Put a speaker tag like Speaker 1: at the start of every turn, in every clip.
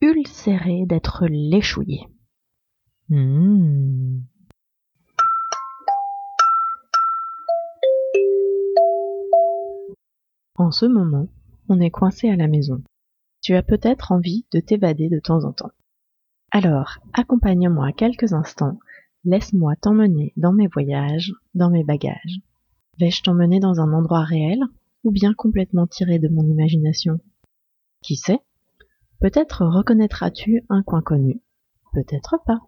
Speaker 1: ulcérée d'être léchouillée. Mmh. En ce moment, on est coincé à la maison. Tu as peut-être envie de t'évader de temps en temps. Alors, accompagne-moi quelques instants, laisse-moi t'emmener dans mes voyages, dans mes bagages. Vais-je t'emmener dans un endroit réel ou bien complètement tiré de mon imagination? Qui sait? Peut-être reconnaîtras-tu un coin connu, peut-être pas.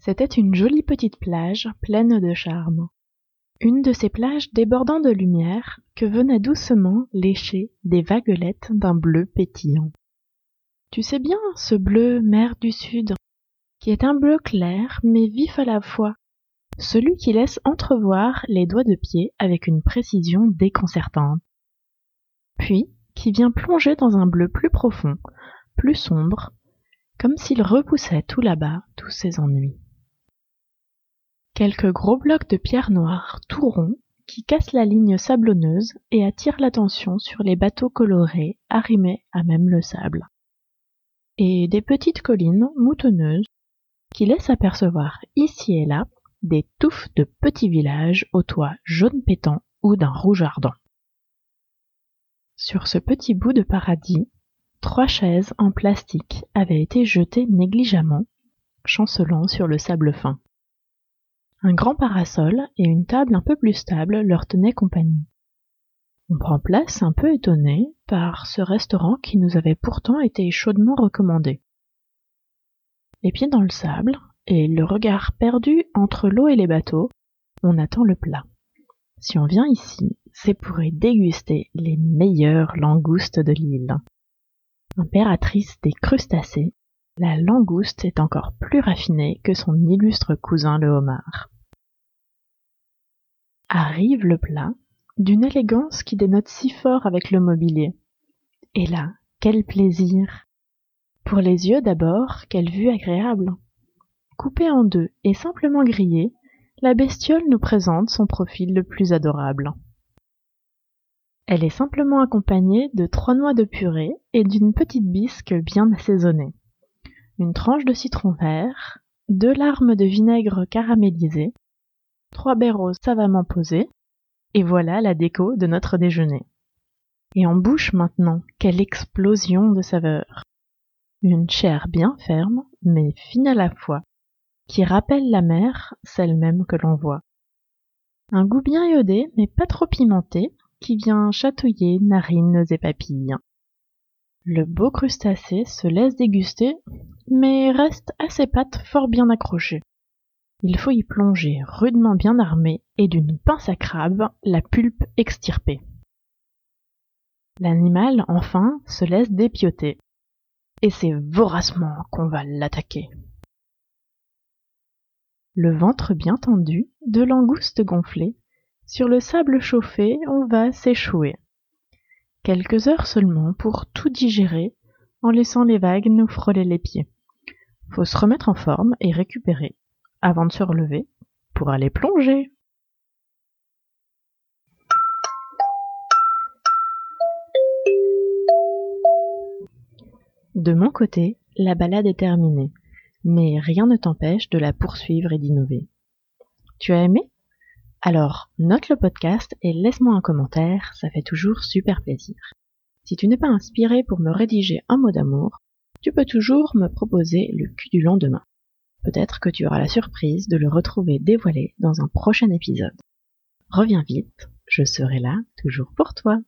Speaker 1: C'était une jolie petite plage pleine de charme. Une de ces plages débordant de lumière que venaient doucement lécher des vaguelettes d'un bleu pétillant. Tu sais bien ce bleu mer du sud, qui est un bleu clair mais vif à la fois, celui qui laisse entrevoir les doigts de pied avec une précision déconcertante. Puis qui vient plonger dans un bleu plus profond, plus sombre, comme s'il repoussait tout là-bas tous ses ennuis. Quelques gros blocs de pierre noire tout ronds qui cassent la ligne sablonneuse et attirent l'attention sur les bateaux colorés arrimés à même le sable. Et des petites collines moutonneuses qui laissent apercevoir ici et là des touffes de petits villages aux toits jaune pétant ou d'un rouge ardent. Sur ce petit bout de paradis, trois chaises en plastique avaient été jetées négligemment, chancelant sur le sable fin. Un grand parasol et une table un peu plus stable leur tenaient compagnie. On prend place un peu étonné par ce restaurant qui nous avait pourtant été chaudement recommandé. Les pieds dans le sable et le regard perdu entre l'eau et les bateaux, on attend le plat. Si on vient ici, c'est pour y déguster les meilleures langoustes de l'île. Impératrice des crustacés, la langouste est encore plus raffinée que son illustre cousin le homard. Arrive le plat, d'une élégance qui dénote si fort avec le mobilier. Et là, quel plaisir Pour les yeux d'abord, quelle vue agréable Coupée en deux et simplement grillée, la bestiole nous présente son profil le plus adorable. Elle est simplement accompagnée de trois noix de purée et d'une petite bisque bien assaisonnée, une tranche de citron vert, deux larmes de vinaigre caramélisé, trois baies savamment posés, et voilà la déco de notre déjeuner. Et en bouche maintenant, quelle explosion de saveurs. Une chair bien ferme, mais fine à la fois, qui rappelle la mer, celle même que l'on voit. Un goût bien iodé, mais pas trop pimenté, qui vient chatouiller narines et papilles. Le beau crustacé se laisse déguster, mais reste à ses pattes fort bien accroché. Il faut y plonger rudement bien armé et d'une pince à crabe la pulpe extirpée. L'animal, enfin, se laisse dépioter. Et c'est voracement qu'on va l'attaquer. Le ventre bien tendu, de langoustes gonflées, sur le sable chauffé on va s'échouer. Quelques heures seulement pour tout digérer, en laissant les vagues nous frôler les pieds. Faut se remettre en forme et récupérer avant de se relever pour aller plonger. De mon côté, la balade est terminée, mais rien ne t'empêche de la poursuivre et d'innover. Tu as aimé? Alors, note le podcast et laisse-moi un commentaire, ça fait toujours super plaisir. Si tu n'es pas inspiré pour me rédiger un mot d'amour, tu peux toujours me proposer le cul du lendemain. Peut-être que tu auras la surprise de le retrouver dévoilé dans un prochain épisode. Reviens vite, je serai là toujours pour toi.